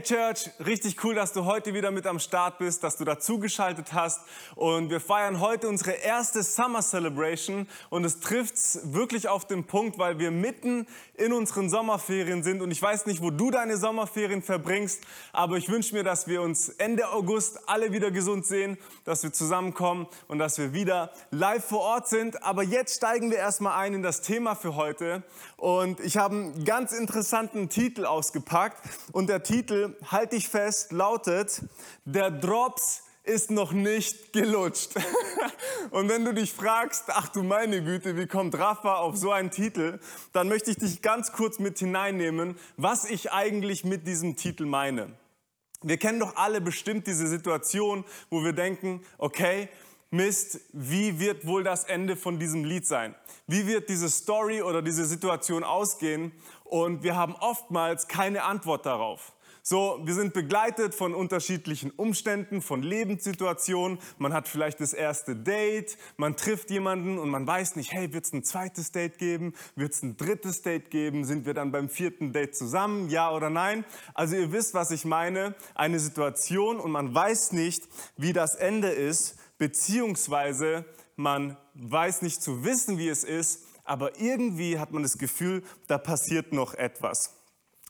Hey Church, richtig cool, dass du heute wieder mit am Start bist, dass du dazugeschaltet hast. Und wir feiern heute unsere erste Summer Celebration. Und es trifft wirklich auf den Punkt, weil wir mitten in unseren Sommerferien sind. Und ich weiß nicht, wo du deine Sommerferien verbringst, aber ich wünsche mir, dass wir uns Ende August alle wieder gesund sehen, dass wir zusammenkommen und dass wir wieder live vor Ort sind. Aber jetzt steigen wir erstmal ein in das Thema für heute. Und ich habe einen ganz interessanten Titel ausgepackt. Und der Titel Titel, halt dich fest, lautet, der Drops ist noch nicht gelutscht. Und wenn du dich fragst, ach du meine Güte, wie kommt Rafa auf so einen Titel, dann möchte ich dich ganz kurz mit hineinnehmen, was ich eigentlich mit diesem Titel meine. Wir kennen doch alle bestimmt diese Situation, wo wir denken, okay, Mist, wie wird wohl das Ende von diesem Lied sein? Wie wird diese Story oder diese Situation ausgehen? Und wir haben oftmals keine Antwort darauf. So, wir sind begleitet von unterschiedlichen Umständen, von Lebenssituationen. Man hat vielleicht das erste Date, man trifft jemanden und man weiß nicht, hey, wird es ein zweites Date geben? Wird es ein drittes Date geben? Sind wir dann beim vierten Date zusammen? Ja oder nein? Also ihr wisst, was ich meine. Eine Situation und man weiß nicht, wie das Ende ist, beziehungsweise man weiß nicht zu wissen, wie es ist, aber irgendwie hat man das Gefühl, da passiert noch etwas.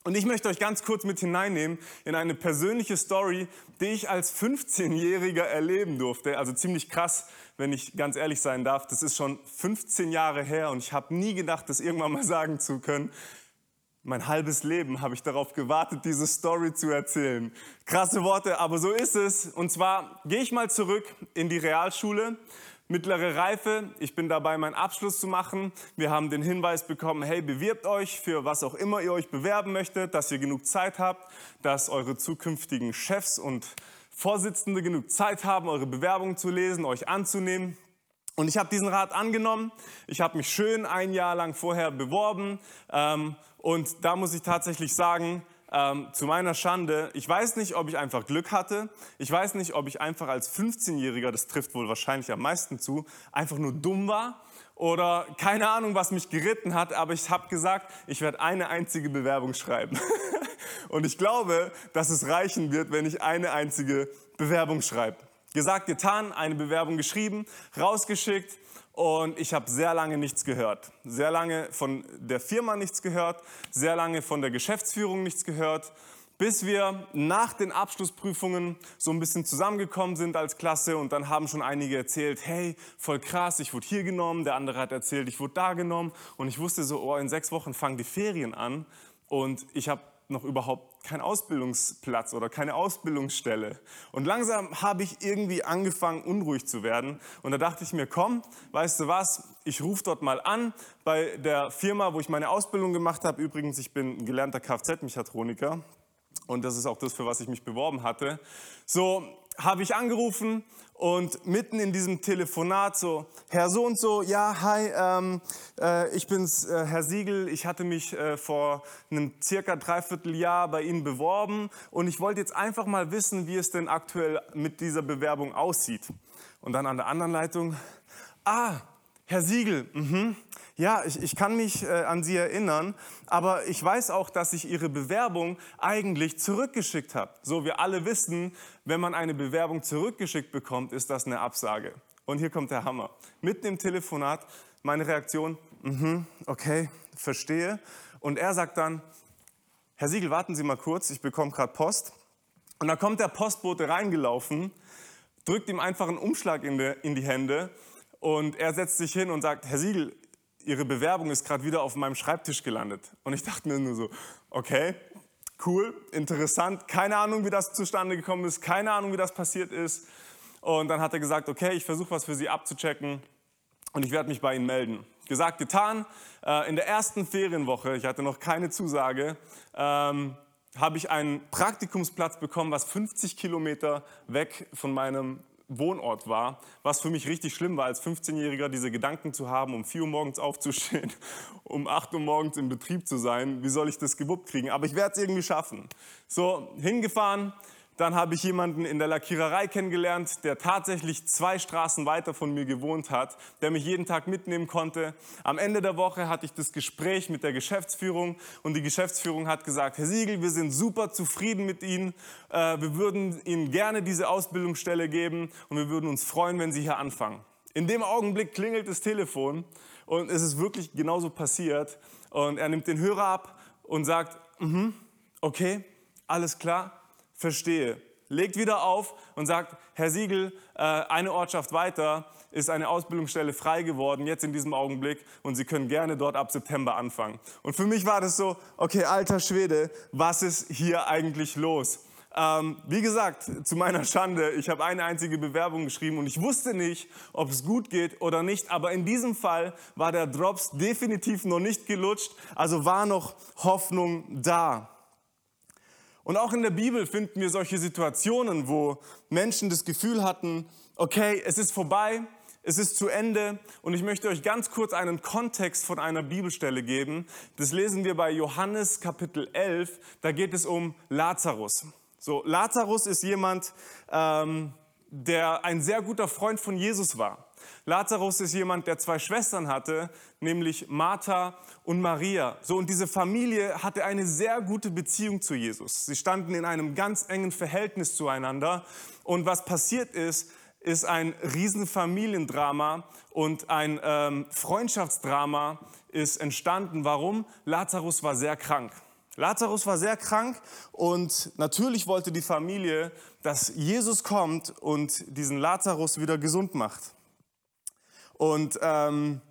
Und ich möchte euch ganz kurz mit hineinnehmen in eine persönliche Story, die ich als 15-Jähriger erleben durfte. Also ziemlich krass, wenn ich ganz ehrlich sein darf. Das ist schon 15 Jahre her und ich habe nie gedacht, das irgendwann mal sagen zu können. Mein halbes Leben habe ich darauf gewartet, diese Story zu erzählen. Krasse Worte, aber so ist es. Und zwar gehe ich mal zurück in die Realschule mittlere Reife. Ich bin dabei, meinen Abschluss zu machen. Wir haben den Hinweis bekommen, hey, bewirbt euch für was auch immer ihr euch bewerben möchtet, dass ihr genug Zeit habt, dass eure zukünftigen Chefs und Vorsitzende genug Zeit haben, eure Bewerbung zu lesen, euch anzunehmen. Und ich habe diesen Rat angenommen. Ich habe mich schön ein Jahr lang vorher beworben. Ähm, und da muss ich tatsächlich sagen, ähm, zu meiner Schande, ich weiß nicht, ob ich einfach Glück hatte. Ich weiß nicht, ob ich einfach als 15-Jähriger, das trifft wohl wahrscheinlich am meisten zu, einfach nur dumm war oder keine Ahnung, was mich geritten hat, aber ich habe gesagt, ich werde eine einzige Bewerbung schreiben. Und ich glaube, dass es reichen wird, wenn ich eine einzige Bewerbung schreibe. Gesagt, getan, eine Bewerbung geschrieben, rausgeschickt und ich habe sehr lange nichts gehört. Sehr lange von der Firma nichts gehört, sehr lange von der Geschäftsführung nichts gehört, bis wir nach den Abschlussprüfungen so ein bisschen zusammengekommen sind als Klasse und dann haben schon einige erzählt, hey, voll krass, ich wurde hier genommen, der andere hat erzählt, ich wurde da genommen. Und ich wusste so, oh, in sechs Wochen fangen die Ferien an. Und ich habe noch überhaupt keinen Ausbildungsplatz oder keine Ausbildungsstelle. Und langsam habe ich irgendwie angefangen, unruhig zu werden. Und da dachte ich mir, komm, weißt du was, ich rufe dort mal an bei der Firma, wo ich meine Ausbildung gemacht habe. Übrigens, ich bin gelernter Kfz-Mechatroniker. Und das ist auch das, für was ich mich beworben hatte. So habe ich angerufen und mitten in diesem Telefonat so, Herr so und so, ja, hi, ähm, äh, ich bin's, äh, Herr Siegel, ich hatte mich äh, vor einem circa dreiviertel Jahr bei Ihnen beworben und ich wollte jetzt einfach mal wissen, wie es denn aktuell mit dieser Bewerbung aussieht. Und dann an der anderen Leitung, ah, Herr Siegel, mhm. ja, ich, ich kann mich äh, an Sie erinnern, aber ich weiß auch, dass ich Ihre Bewerbung eigentlich zurückgeschickt habe. So, wir alle wissen, wenn man eine Bewerbung zurückgeschickt bekommt, ist das eine Absage. Und hier kommt der Hammer. Mitten im Telefonat, meine Reaktion, mhm, okay, verstehe. Und er sagt dann, Herr Siegel, warten Sie mal kurz, ich bekomme gerade Post. Und dann kommt der Postbote reingelaufen, drückt ihm einfach einen Umschlag in die, in die Hände und er setzt sich hin und sagt, Herr Siegel, Ihre Bewerbung ist gerade wieder auf meinem Schreibtisch gelandet. Und ich dachte mir nur so, okay, cool, interessant, keine Ahnung, wie das zustande gekommen ist, keine Ahnung, wie das passiert ist. Und dann hat er gesagt, okay, ich versuche was für Sie abzuchecken und ich werde mich bei Ihnen melden. Gesagt, getan. Äh, in der ersten Ferienwoche, ich hatte noch keine Zusage, ähm, habe ich einen Praktikumsplatz bekommen, was 50 Kilometer weg von meinem Wohnort war, was für mich richtig schlimm war, als 15-Jähriger diese Gedanken zu haben, um 4 Uhr morgens aufzustehen, um 8 Uhr morgens im Betrieb zu sein. Wie soll ich das gewuppt kriegen? Aber ich werde es irgendwie schaffen. So, hingefahren, Dann habe ich jemanden in der Lackiererei kennengelernt, der tatsächlich zwei Straßen weiter von mir gewohnt hat, der mich jeden Tag mitnehmen konnte. Am Ende der Woche hatte ich das Gespräch mit der Geschäftsführung und die Geschäftsführung hat gesagt, Herr Siegel, wir sind super zufrieden mit Ihnen. Äh, wir würden Ihnen gerne diese Ausbildungsstelle geben und wir würden uns freuen, wenn Sie hier anfangen. In dem Augenblick klingelt das Telefon und es ist wirklich genauso passiert. Und er nimmt den Hörer ab und sagt, mm okay, alles klar, verstehe. Legt wieder auf und sagt, Herr Siegel, äh, eine Ortschaft weiter ist eine Ausbildungsstelle frei geworden, jetzt in diesem Augenblick, und Sie können gerne dort ab September anfangen. Und für mich war das so, okay, alter Schwede, was ist hier eigentlich los? Ähm, wie gesagt, zu meiner Schande, ich habe eine einzige Bewerbung geschrieben und ich wusste nicht, ob es gut geht oder nicht. Aber in diesem Fall war der Drops definitiv noch nicht gelutscht, also war noch Hoffnung da. Und auch in der Bibel finden wir solche Situationen, wo Menschen das Gefühl hatten, okay, es ist vorbei, es ist zu Ende und ich möchte euch ganz kurz einen Kontext von einer Bibelstelle geben. Das lesen wir bei Johannes Kapitel 11, da geht es um Lazarus. So, Lazarus ist jemand, ähm, der ein sehr guter Freund von Jesus war. Lazarus ist jemand, der zwei Schwestern hatte, nämlich Martha und Maria. So, und diese Familie hatte eine sehr gute Beziehung zu Jesus. Sie standen in einem ganz engen Verhältnis zueinander. Und was passiert ist, ist ein Riesenfamiliendrama und ein ähm, Freundschaftsdrama ist entstanden. Warum? Lazarus war sehr krank. Lazarus war sehr krank und natürlich wollte die Familie, dass Jesus kommt und diesen Lazarus wieder gesund macht. Und ähm,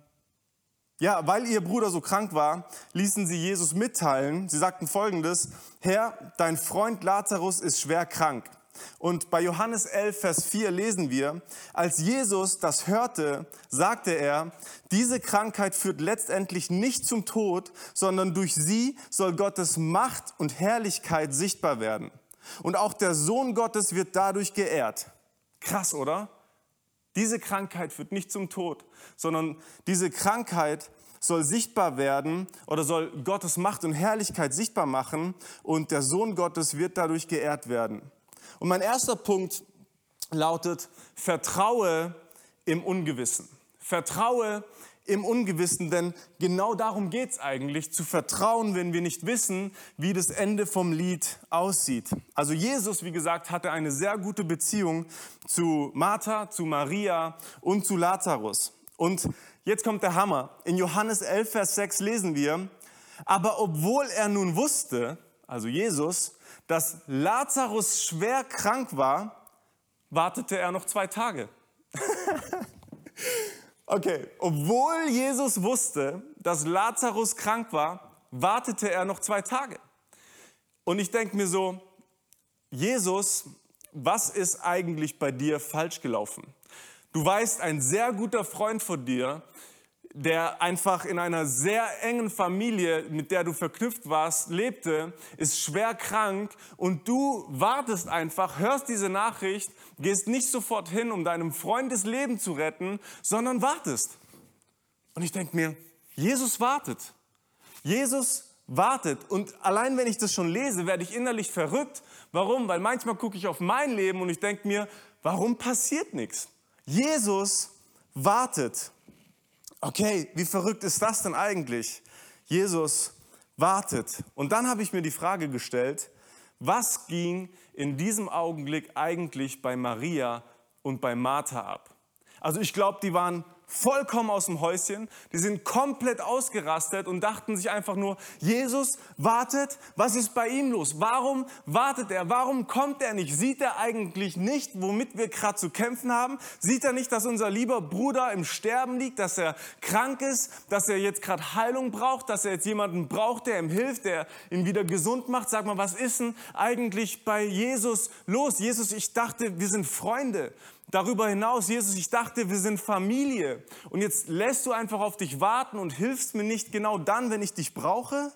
ja, weil ihr Bruder so krank war, ließen sie Jesus mitteilen. Sie sagten folgendes, Herr, dein Freund Lazarus ist schwer krank. Und bei Johannes 11, Vers 4 lesen wir, als Jesus das hörte, sagte er, diese Krankheit führt letztendlich nicht zum Tod, sondern durch sie soll Gottes Macht und Herrlichkeit sichtbar werden. Und auch der Sohn Gottes wird dadurch geehrt. Krass, oder? Diese Krankheit führt nicht zum Tod, sondern diese Krankheit soll sichtbar werden oder soll Gottes Macht und Herrlichkeit sichtbar machen und der Sohn Gottes wird dadurch geehrt werden. Und mein erster Punkt lautet, vertraue im Ungewissen. Vertraue im Ungewissen, denn genau darum geht es eigentlich, zu vertrauen, wenn wir nicht wissen, wie das Ende vom Lied aussieht. Also Jesus, wie gesagt, hatte eine sehr gute Beziehung zu Martha, zu Maria und zu Lazarus. Und jetzt kommt der Hammer. In Johannes 11, Vers 6 lesen wir, aber obwohl er nun wusste, also Jesus, dass Lazarus schwer krank war, wartete er noch zwei Tage. okay, obwohl Jesus wusste, dass Lazarus krank war, wartete er noch zwei Tage. Und ich denke mir so, Jesus, was ist eigentlich bei dir falsch gelaufen? Du weißt, ein sehr guter Freund von dir der einfach in einer sehr engen Familie, mit der du verknüpft warst, lebte, ist schwer krank und du wartest einfach, hörst diese Nachricht, gehst nicht sofort hin, um deinem Freund das Leben zu retten, sondern wartest. Und ich denke mir, Jesus wartet. Jesus wartet. Und allein wenn ich das schon lese, werde ich innerlich verrückt. Warum? Weil manchmal gucke ich auf mein Leben und ich denke mir, warum passiert nichts? Jesus wartet okay, wie verrückt ist das denn eigentlich? Jesus wartet. Und dann habe ich mir die Frage gestellt, was ging in diesem Augenblick eigentlich bei Maria und bei Martha ab? Also ich glaube, die waren vollkommen aus dem Häuschen. Die sind komplett ausgerastet und dachten sich einfach nur, Jesus wartet, was ist bei ihm los? Warum wartet er? Warum kommt er nicht? Sieht er eigentlich nicht, womit wir gerade zu kämpfen haben? Sieht er nicht, dass unser lieber Bruder im Sterben liegt, dass er krank ist, dass er jetzt gerade Heilung braucht, dass er jetzt jemanden braucht, der ihm hilft, der ihn wieder gesund macht? Sag mal, was ist denn eigentlich bei Jesus los? Jesus, ich dachte, wir sind Freunde. Darüber hinaus, Jesus, ich dachte, wir sind Familie. Und jetzt lässt du einfach auf dich warten und hilfst mir nicht genau dann, wenn ich dich brauche?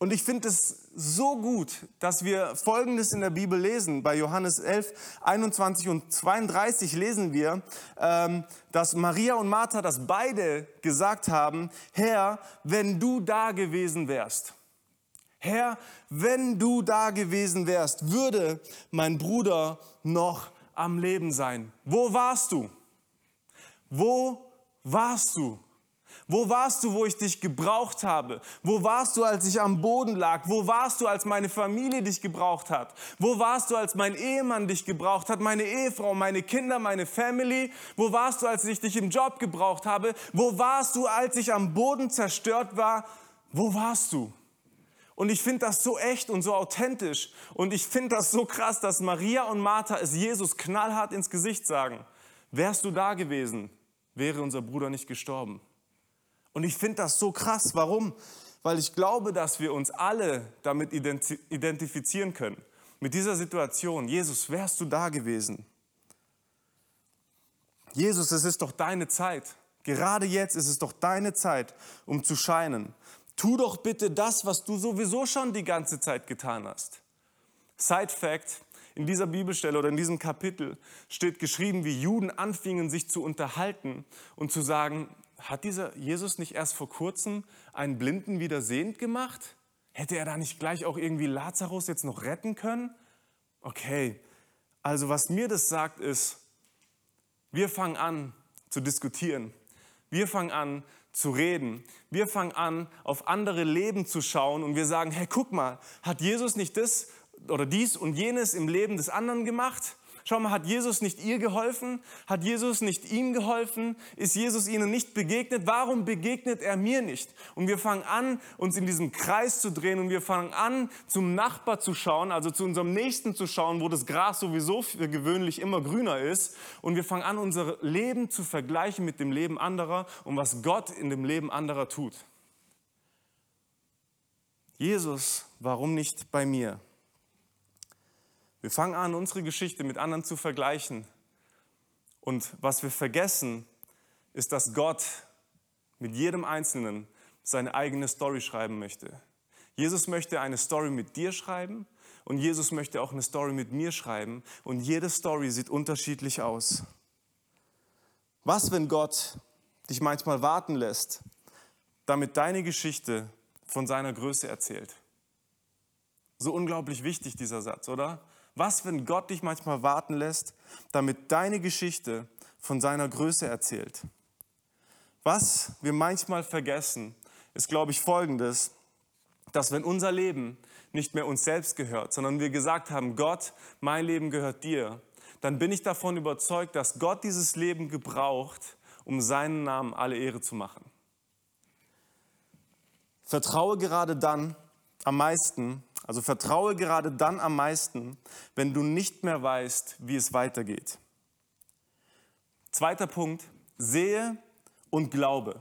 Und ich finde es so gut, dass wir Folgendes in der Bibel lesen. Bei Johannes 11, 21 und 32 lesen wir, ähm, dass Maria und Martha, das beide gesagt haben, Herr, wenn du da gewesen wärst, Herr, wenn du da gewesen wärst, würde mein Bruder noch am Leben sein. Wo warst du? Wo warst du? Wo warst du, wo ich dich gebraucht habe? Wo warst du, als ich am Boden lag? Wo warst du, als meine Familie dich gebraucht hat? Wo warst du, als mein Ehemann dich gebraucht hat, meine Ehefrau, meine Kinder, meine Family? Wo warst du, als ich dich im Job gebraucht habe? Wo warst du, als ich am Boden zerstört war? Wo warst du? Und ich finde das so echt und so authentisch. Und ich finde das so krass, dass Maria und Martha es Jesus knallhart ins Gesicht sagen. Wärst du da gewesen, wäre unser Bruder nicht gestorben. Und ich finde das so krass. Warum? Weil ich glaube, dass wir uns alle damit identifizieren können. Mit dieser Situation. Jesus, wärst du da gewesen? Jesus, es ist doch deine Zeit. Gerade jetzt ist es doch deine Zeit, um zu scheinen. Tu doch bitte das, was du sowieso schon die ganze Zeit getan hast. Side Fact, in dieser Bibelstelle oder in diesem Kapitel steht geschrieben, wie Juden anfingen, sich zu unterhalten und zu sagen, hat dieser Jesus nicht erst vor kurzem einen Blinden wieder sehend gemacht? Hätte er da nicht gleich auch irgendwie Lazarus jetzt noch retten können? Okay, also was mir das sagt ist, wir fangen an zu diskutieren. Wir fangen an zu reden. Wir fangen an, auf andere Leben zu schauen und wir sagen, hey, guck mal, hat Jesus nicht das oder dies und jenes im Leben des anderen gemacht? Schau mal, hat Jesus nicht ihr geholfen? Hat Jesus nicht ihm geholfen? Ist Jesus ihnen nicht begegnet? Warum begegnet er mir nicht? Und wir fangen an, uns in diesem Kreis zu drehen und wir fangen an, zum Nachbar zu schauen, also zu unserem Nächsten zu schauen, wo das Gras sowieso für gewöhnlich immer grüner ist. Und wir fangen an, unser Leben zu vergleichen mit dem Leben anderer und was Gott in dem Leben anderer tut. Jesus, warum nicht bei mir? Wir fangen an, unsere Geschichte mit anderen zu vergleichen. Und was wir vergessen, ist, dass Gott mit jedem Einzelnen seine eigene Story schreiben möchte. Jesus möchte eine Story mit dir schreiben und Jesus möchte auch eine Story mit mir schreiben und jede Story sieht unterschiedlich aus. Was, wenn Gott dich manchmal warten lässt, damit deine Geschichte von seiner Größe erzählt? So unglaublich wichtig dieser Satz, oder? Was, wenn Gott dich manchmal warten lässt, damit deine Geschichte von seiner Größe erzählt? Was wir manchmal vergessen, ist, glaube ich, folgendes, dass wenn unser Leben nicht mehr uns selbst gehört, sondern wir gesagt haben, Gott, mein Leben gehört dir, dann bin ich davon überzeugt, dass Gott dieses Leben gebraucht, um seinen Namen alle Ehre zu machen. Vertraue gerade dann am meisten, also vertraue gerade dann am meisten, wenn du nicht mehr weißt, wie es weitergeht. Zweiter Punkt, sehe und glaube.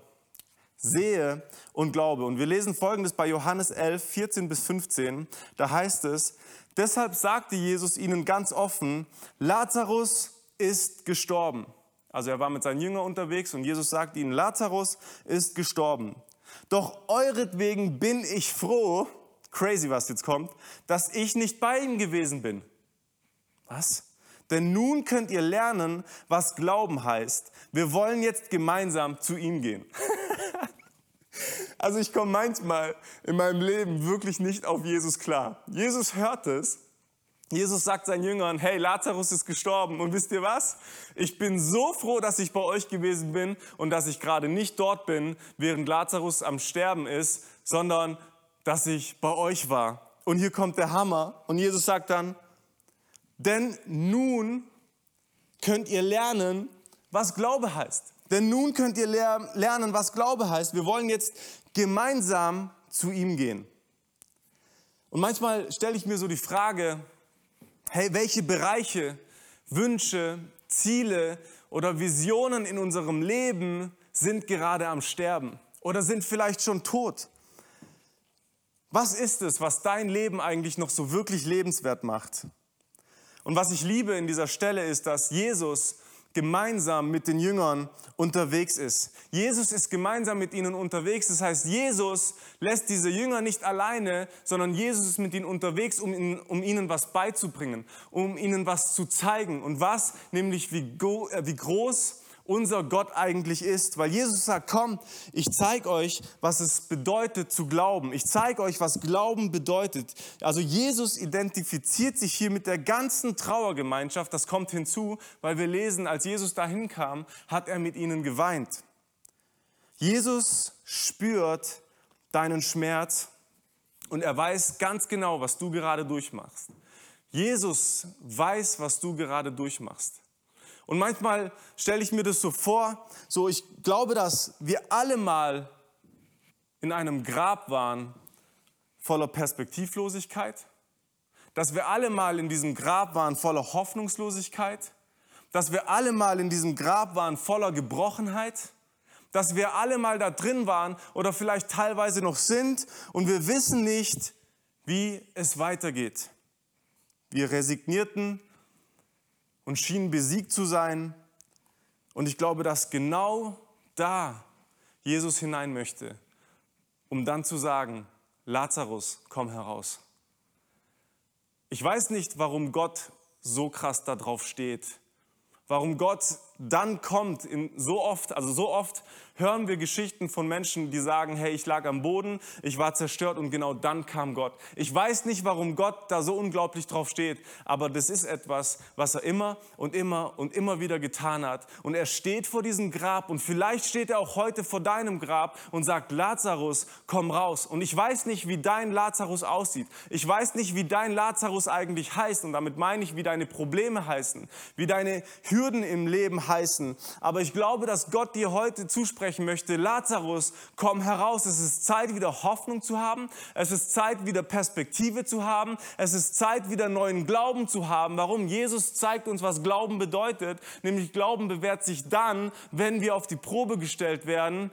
Sehe und glaube. Und wir lesen folgendes bei Johannes 11, 14 bis 15. Da heißt es, deshalb sagte Jesus ihnen ganz offen, Lazarus ist gestorben. Also er war mit seinen Jüngern unterwegs und Jesus sagte ihnen, Lazarus ist gestorben. Doch euretwegen bin ich froh, crazy, was jetzt kommt, dass ich nicht bei ihm gewesen bin. Was? Denn nun könnt ihr lernen, was Glauben heißt. Wir wollen jetzt gemeinsam zu ihm gehen. also ich komme manchmal in meinem Leben wirklich nicht auf Jesus klar. Jesus hört es. Jesus sagt seinen Jüngern, hey, Lazarus ist gestorben und wisst ihr was? Ich bin so froh, dass ich bei euch gewesen bin und dass ich gerade nicht dort bin, während Lazarus am Sterben ist, sondern dass ich bei euch war. Und hier kommt der Hammer. Und Jesus sagt dann, denn nun könnt ihr lernen, was Glaube heißt. Denn nun könnt ihr lernen, was Glaube heißt. Wir wollen jetzt gemeinsam zu ihm gehen. Und manchmal stelle ich mir so die Frage, hey, welche Bereiche, Wünsche, Ziele oder Visionen in unserem Leben sind gerade am Sterben oder sind vielleicht schon tot? Was ist es, was dein Leben eigentlich noch so wirklich lebenswert macht? Und was ich liebe in dieser Stelle ist, dass Jesus gemeinsam mit den Jüngern unterwegs ist. Jesus ist gemeinsam mit ihnen unterwegs. Das heißt, Jesus lässt diese Jünger nicht alleine, sondern Jesus ist mit ihnen unterwegs, um ihnen, um ihnen was beizubringen, um ihnen was zu zeigen. Und was? Nämlich wie, äh, wie groß unser Gott eigentlich ist. Weil Jesus sagt, komm, ich zeige euch, was es bedeutet zu glauben. Ich zeige euch, was Glauben bedeutet. Also Jesus identifiziert sich hier mit der ganzen Trauergemeinschaft. Das kommt hinzu, weil wir lesen, als Jesus dahin kam, hat er mit ihnen geweint. Jesus spürt deinen Schmerz und er weiß ganz genau, was du gerade durchmachst. Jesus weiß, was du gerade durchmachst. Und manchmal stelle ich mir das so vor, so ich glaube, dass wir alle mal in einem Grab waren voller Perspektivlosigkeit, dass wir alle mal in diesem Grab waren voller Hoffnungslosigkeit, dass wir alle mal in diesem Grab waren voller Gebrochenheit, dass wir alle mal da drin waren oder vielleicht teilweise noch sind und wir wissen nicht, wie es weitergeht. Wir resignierten und schienen besiegt zu sein. Und ich glaube, dass genau da Jesus hinein möchte, um dann zu sagen, Lazarus, komm heraus. Ich weiß nicht, warum Gott so krass darauf steht, warum Gott dann kommt, in so oft, also so oft hören wir Geschichten von Menschen, die sagen, hey, ich lag am Boden, ich war zerstört und genau dann kam Gott. Ich weiß nicht, warum Gott da so unglaublich drauf steht, aber das ist etwas, was er immer und immer und immer wieder getan hat. Und er steht vor diesem Grab und vielleicht steht er auch heute vor deinem Grab und sagt, Lazarus, komm raus. Und ich weiß nicht, wie dein Lazarus aussieht. Ich weiß nicht, wie dein Lazarus eigentlich heißt und damit meine ich, wie deine Probleme heißen, wie deine Hürden im Leben heißen. Aber ich glaube, dass Gott dir heute zuspricht, zusprechen möchte, Lazarus, komm heraus. Es ist Zeit, wieder Hoffnung zu haben. Es ist Zeit, wieder Perspektive zu haben. Es ist Zeit, wieder neuen Glauben zu haben. Warum? Jesus zeigt uns, was Glauben bedeutet. Nämlich Glauben bewährt sich dann, wenn wir auf die Probe gestellt werden.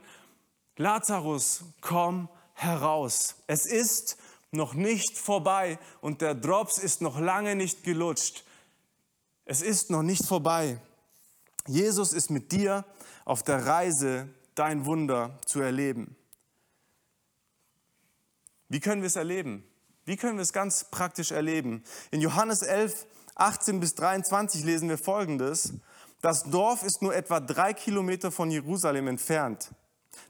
Lazarus, komm heraus. Es ist noch nicht vorbei und der Drops ist noch lange nicht gelutscht. Es ist noch nicht vorbei. Jesus ist mit dir auf der Reise dein Wunder zu erleben. Wie können wir es erleben? Wie können wir es ganz praktisch erleben? In Johannes 11, 18 bis 23 lesen wir Folgendes. Das Dorf ist nur etwa drei Kilometer von Jerusalem entfernt.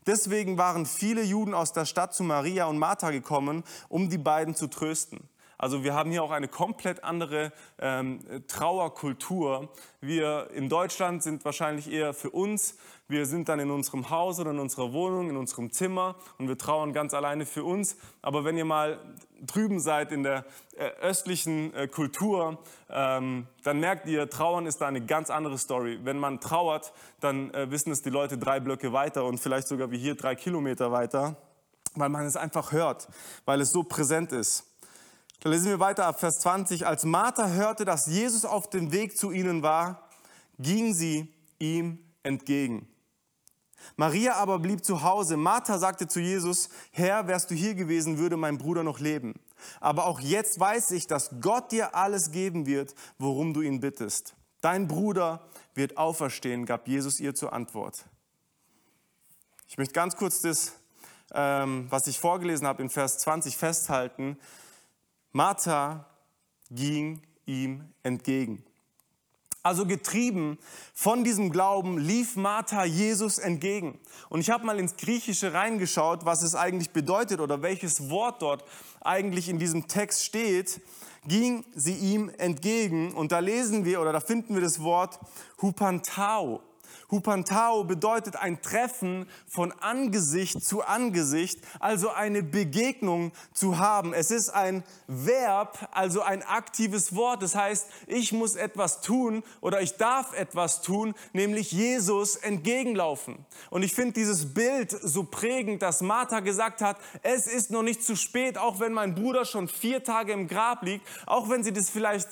Deswegen waren viele Juden aus der Stadt zu Maria und Martha gekommen, um die beiden zu trösten. Also wir haben hier auch eine komplett andere ähm, Trauerkultur. Wir in Deutschland sind wahrscheinlich eher für uns. Wir sind dann in unserem Haus oder in unserer Wohnung, in unserem Zimmer und wir trauern ganz alleine für uns. Aber wenn ihr mal drüben seid in der äh, östlichen äh, Kultur, ähm, dann merkt ihr, Trauern ist da eine ganz andere Story. Wenn man trauert, dann äh, wissen es die Leute drei Blöcke weiter und vielleicht sogar wie hier drei Kilometer weiter, weil man es einfach hört, weil es so präsent ist. Dann lesen wir weiter ab Vers 20. Als Martha hörte, dass Jesus auf dem Weg zu ihnen war, ging sie ihm entgegen. Maria aber blieb zu Hause. Martha sagte zu Jesus, Herr, wärst du hier gewesen, würde mein Bruder noch leben. Aber auch jetzt weiß ich, dass Gott dir alles geben wird, worum du ihn bittest. Dein Bruder wird auferstehen, gab Jesus ihr zur Antwort. Ich möchte ganz kurz das, ähm, was ich vorgelesen habe in Vers 20 festhalten. Martha ging ihm entgegen. Also getrieben von diesem Glauben lief Martha Jesus entgegen. Und ich habe mal ins Griechische reingeschaut, was es eigentlich bedeutet oder welches Wort dort eigentlich in diesem Text steht. Ging sie ihm entgegen und da lesen wir oder da finden wir das Wort Hupantao. Hupantao bedeutet ein Treffen von Angesicht zu Angesicht, also eine Begegnung zu haben. Es ist ein Verb, also ein aktives Wort. Das heißt, ich muss etwas tun oder ich darf etwas tun, nämlich Jesus entgegenlaufen. Und ich finde dieses Bild so prägend, dass Martha gesagt hat, es ist noch nicht zu spät, auch wenn mein Bruder schon vier Tage im Grab liegt, auch wenn sie das vielleicht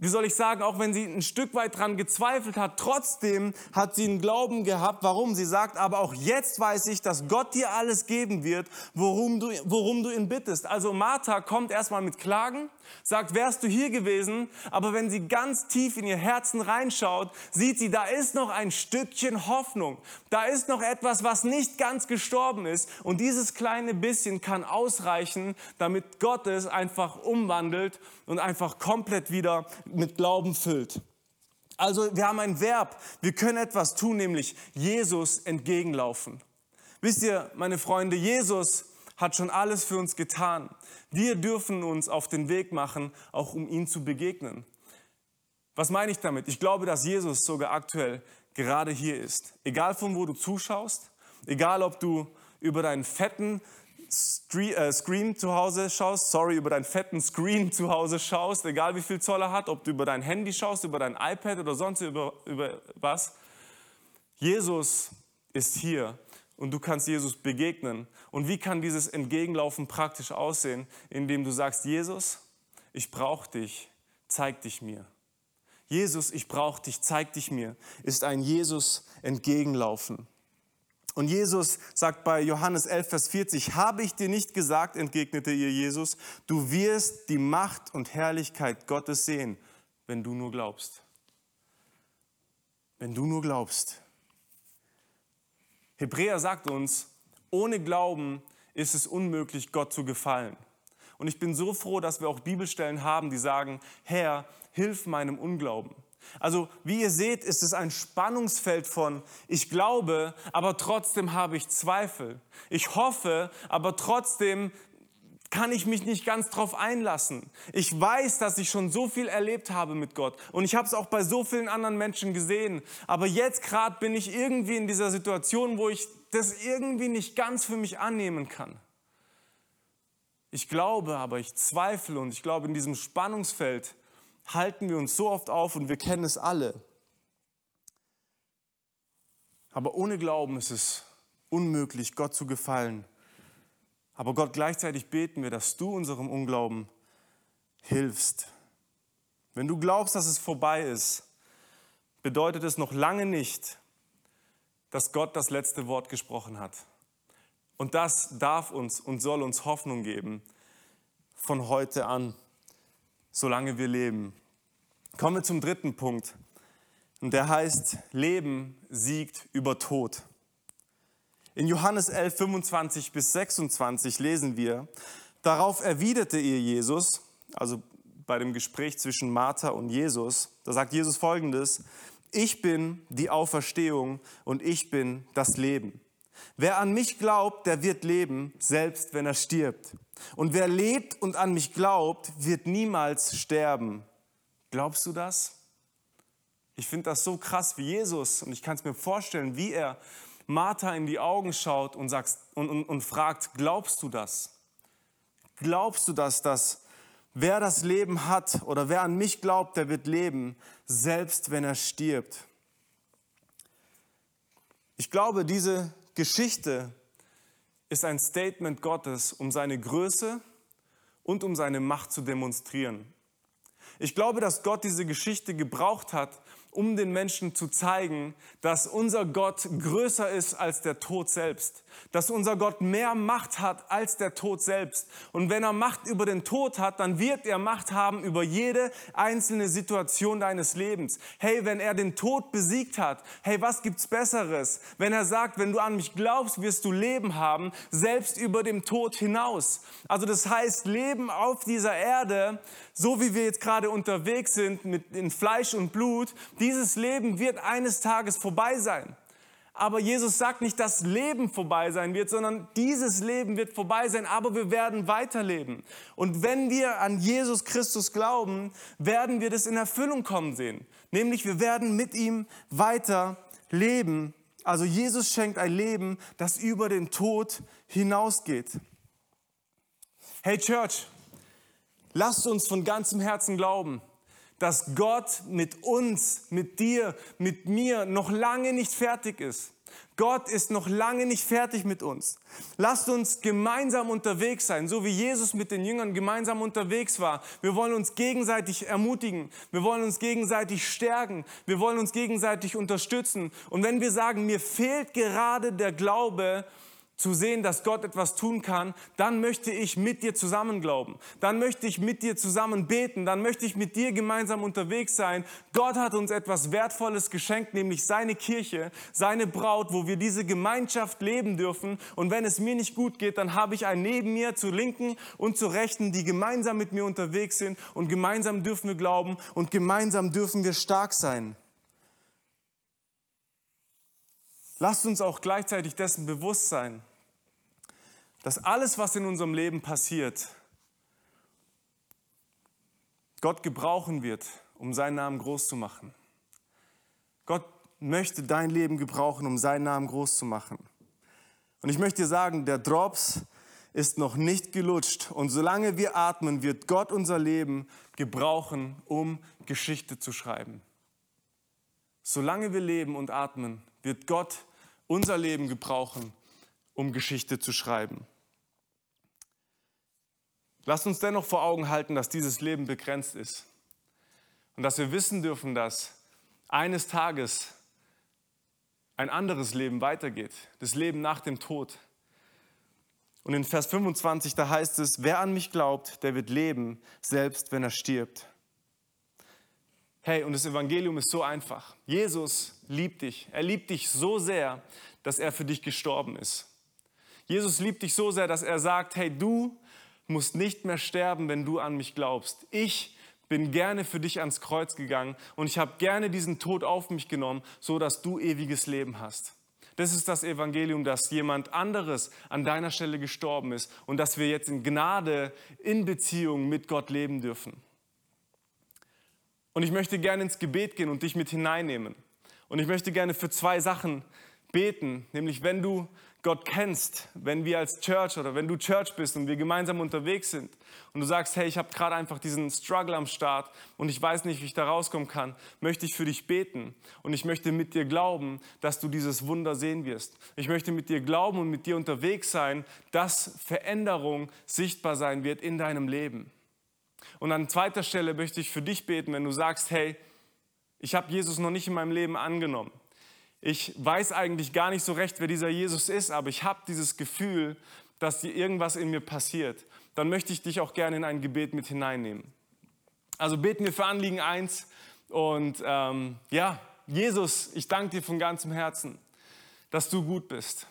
wie soll ich sagen, auch wenn sie ein Stück weit dran gezweifelt hat, trotzdem hat sie einen Glauben gehabt. Warum? Sie sagt, aber auch jetzt weiß ich, dass Gott dir alles geben wird, worum du, worum du ihn bittest. Also Martha kommt erstmal mit Klagen, sagt, wärst du hier gewesen, aber wenn sie ganz tief in ihr Herzen reinschaut, sieht sie, da ist noch ein Stückchen Hoffnung. Da ist noch etwas, was nicht ganz gestorben ist. Und dieses kleine bisschen kann ausreichen, damit Gott es einfach umwandelt und einfach komplett wieder mit Glauben füllt. Also wir haben ein Verb, wir können etwas tun, nämlich Jesus entgegenlaufen. Wisst ihr, meine Freunde, Jesus hat schon alles für uns getan. Wir dürfen uns auf den Weg machen, auch um ihm zu begegnen. Was meine ich damit? Ich glaube, dass Jesus sogar aktuell gerade hier ist. Egal von wo du zuschaust, egal ob du über deinen fetten äh, Screen zu Hause schaust, sorry, über deinen fetten Screen zu Hause schaust, egal wie viel Zoll er hat, ob du über dein Handy schaust, über dein iPad oder sonst über, über was. Jesus ist hier und du kannst Jesus begegnen. Und wie kann dieses Entgegenlaufen praktisch aussehen? Indem du sagst, Jesus, ich brauche dich, zeig dich mir. Jesus, ich brauche dich, zeig dich mir, ist ein Jesus entgegenlaufen. Und Jesus sagt bei Johannes 11, Vers 40, habe ich dir nicht gesagt, entgegnete ihr Jesus, du wirst die Macht und Herrlichkeit Gottes sehen, wenn du nur glaubst. Wenn du nur glaubst. Hebräer sagt uns, ohne Glauben ist es unmöglich, Gott zu gefallen. Und ich bin so froh, dass wir auch Bibelstellen haben, die sagen, Herr, hilf meinem Unglauben. Also wie ihr seht, ist es ein Spannungsfeld von ich glaube, aber trotzdem habe ich Zweifel. Ich hoffe, aber trotzdem kann ich mich nicht ganz drauf einlassen. Ich weiß, dass ich schon so viel erlebt habe mit Gott und ich habe es auch bei so vielen anderen Menschen gesehen. Aber jetzt gerade bin ich irgendwie in dieser Situation, wo ich das irgendwie nicht ganz für mich annehmen kann. Ich glaube, aber ich zweifle und ich glaube, in diesem Spannungsfeld halten wir uns so oft auf und wir kennen es alle. Aber ohne Glauben ist es unmöglich, Gott zu gefallen. Aber Gott gleichzeitig beten wir, dass du unserem Unglauben hilfst. Wenn du glaubst, dass es vorbei ist, bedeutet es noch lange nicht, dass Gott das letzte Wort gesprochen hat. Und das darf uns und soll uns Hoffnung geben von heute an solange wir leben. Kommen wir zum dritten Punkt. Und der heißt, Leben siegt über Tod. In Johannes 11, 25 bis 26 lesen wir, darauf erwiderte ihr Jesus, also bei dem Gespräch zwischen Martha und Jesus, da sagt Jesus folgendes, ich bin die Auferstehung und ich bin das Leben. Wer an mich glaubt, der wird leben, selbst wenn er stirbt. Und wer lebt und an mich glaubt, wird niemals sterben. Glaubst du das? Ich finde das so krass wie Jesus und ich kann es mir vorstellen, wie er Martha in die Augen schaut und, sagt, und, und, und fragt, glaubst du das? Glaubst du das, dass wer das Leben hat oder wer an mich glaubt, der wird leben, selbst wenn er stirbt? Ich glaube, diese Geschichte ist ein Statement Gottes, um seine Größe und um seine Macht zu demonstrieren. Ich glaube, dass Gott diese Geschichte gebraucht hat, um den Menschen zu zeigen, dass unser Gott größer ist als der Tod selbst, dass unser Gott mehr Macht hat als der Tod selbst. Und wenn er Macht über den Tod hat, dann wird er Macht haben über jede einzelne Situation deines Lebens. Hey, wenn er den Tod besiegt hat, hey, was gibt's besseres? Wenn er sagt, wenn du an mich glaubst, wirst du Leben haben, selbst über dem Tod hinaus. Also das heißt, Leben auf dieser Erde, so wie wir jetzt gerade unterwegs sind mit in Fleisch und Blut, dieses Leben wird eines Tages vorbei sein. Aber Jesus sagt nicht, dass Leben vorbei sein wird, sondern dieses Leben wird vorbei sein, aber wir werden weiterleben. Und wenn wir an Jesus Christus glauben, werden wir das in Erfüllung kommen sehen. Nämlich wir werden mit ihm weiter leben. Also Jesus schenkt ein Leben, das über den Tod hinausgeht. Hey Church, lasst uns von ganzem Herzen glauben, dass Gott mit uns, mit dir, mit mir noch lange nicht fertig ist. Gott ist noch lange nicht fertig mit uns. Lasst uns gemeinsam unterwegs sein, so wie Jesus mit den Jüngern gemeinsam unterwegs war. Wir wollen uns gegenseitig ermutigen. Wir wollen uns gegenseitig stärken. Wir wollen uns gegenseitig unterstützen. Und wenn wir sagen, mir fehlt gerade der Glaube, zu sehen, dass Gott etwas tun kann, dann möchte ich mit dir zusammen glauben. Dann möchte ich mit dir zusammen beten. Dann möchte ich mit dir gemeinsam unterwegs sein. Gott hat uns etwas Wertvolles geschenkt, nämlich seine Kirche, seine Braut, wo wir diese Gemeinschaft leben dürfen. Und wenn es mir nicht gut geht, dann habe ich einen neben mir zur Linken und zur Rechten, die gemeinsam mit mir unterwegs sind. Und gemeinsam dürfen wir glauben und gemeinsam dürfen wir stark sein. Lasst uns auch gleichzeitig dessen bewusst sein, dass alles, was in unserem Leben passiert, Gott gebrauchen wird, um seinen Namen groß zu machen. Gott möchte dein Leben gebrauchen, um seinen Namen groß zu machen. Und ich möchte dir sagen, der Drops ist noch nicht gelutscht. Und solange wir atmen, wird Gott unser Leben gebrauchen, um Geschichte zu schreiben. Solange wir leben und atmen, wird Gott unser Leben gebrauchen, um Geschichte zu schreiben. Lasst uns dennoch vor Augen halten, dass dieses Leben begrenzt ist und dass wir wissen dürfen, dass eines Tages ein anderes Leben weitergeht, das Leben nach dem Tod. Und in Vers 25, da heißt es, wer an mich glaubt, der wird leben, selbst wenn er stirbt. Hey, und das Evangelium ist so einfach. Jesus liebt dich. Er liebt dich so sehr, dass er für dich gestorben ist. Jesus liebt dich so sehr, dass er sagt, hey, du musst nicht mehr sterben, wenn du an mich glaubst. Ich bin gerne für dich ans Kreuz gegangen und ich habe gerne diesen Tod auf mich genommen, so dass du ewiges Leben hast. Das ist das Evangelium, dass jemand anderes an deiner Stelle gestorben ist und dass wir jetzt in Gnade, in Beziehung mit Gott leben dürfen. Und ich möchte gerne ins Gebet gehen und dich mit hineinnehmen. Und ich möchte gerne für zwei Sachen beten, nämlich wenn du Gott kennst, wenn wir als Church oder wenn du Church bist und wir gemeinsam unterwegs sind und du sagst, hey, ich habe gerade einfach diesen Struggle am Start und ich weiß nicht, wie ich da rauskommen kann, möchte ich für dich beten und ich möchte mit dir glauben, dass du dieses Wunder sehen wirst. Ich möchte mit dir glauben und mit dir unterwegs sein, dass Veränderung sichtbar sein wird in deinem Leben. Und an zweiter Stelle möchte ich für dich beten, wenn du sagst, hey, ich habe Jesus noch nicht in meinem Leben angenommen ich weiß eigentlich gar nicht so recht, wer dieser Jesus ist, aber ich habe dieses Gefühl, dass dir irgendwas in mir passiert, dann möchte ich dich auch gerne in ein Gebet mit hineinnehmen. Also beten wir für Anliegen 1 und ähm, ja, Jesus, ich danke dir von ganzem Herzen, dass du gut bist.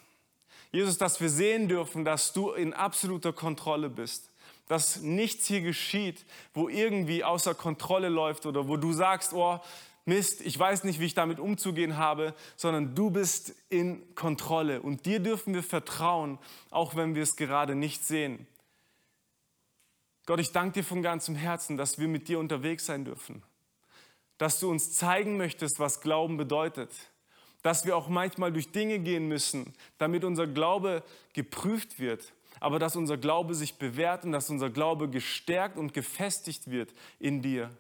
Jesus, dass wir sehen dürfen, dass du in absoluter Kontrolle bist dass nichts hier geschieht, wo irgendwie außer Kontrolle läuft oder wo du sagst, oh, Mist, ich weiß nicht, wie ich damit umzugehen habe, sondern du bist in Kontrolle und dir dürfen wir vertrauen, auch wenn wir es gerade nicht sehen. Gott, ich danke dir von ganzem Herzen, dass wir mit dir unterwegs sein dürfen, dass du uns zeigen möchtest, was Glauben bedeutet, dass wir auch manchmal durch Dinge gehen müssen, damit unser Glaube geprüft wird, aber dass unser Glaube sich bewährt und dass unser Glaube gestärkt und gefestigt wird in dir.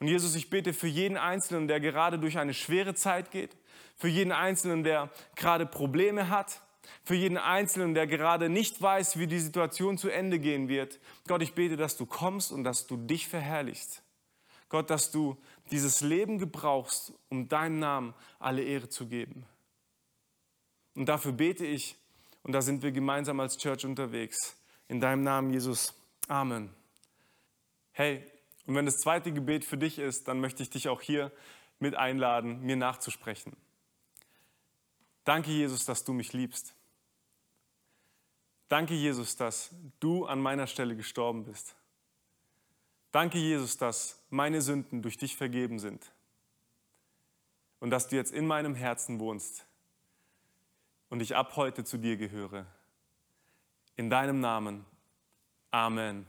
Und Jesus, ich bete für jeden Einzelnen, der gerade durch eine schwere Zeit geht, für jeden Einzelnen, der gerade Probleme hat, für jeden Einzelnen, der gerade nicht weiß, wie die Situation zu Ende gehen wird. Gott, ich bete, dass du kommst und dass du dich verherrlichst. Gott, dass du dieses Leben gebrauchst, um deinem Namen alle Ehre zu geben. Und dafür bete ich, und da sind wir gemeinsam als Church unterwegs. In deinem Namen, Jesus. Amen. Hey, und wenn das zweite Gebet für dich ist, dann möchte ich dich auch hier mit einladen, mir nachzusprechen. Danke, Jesus, dass du mich liebst. Danke, Jesus, dass du an meiner Stelle gestorben bist. Danke, Jesus, dass meine Sünden durch dich vergeben sind und dass du jetzt in meinem Herzen wohnst und ich ab heute zu dir gehöre. In deinem Namen. Amen.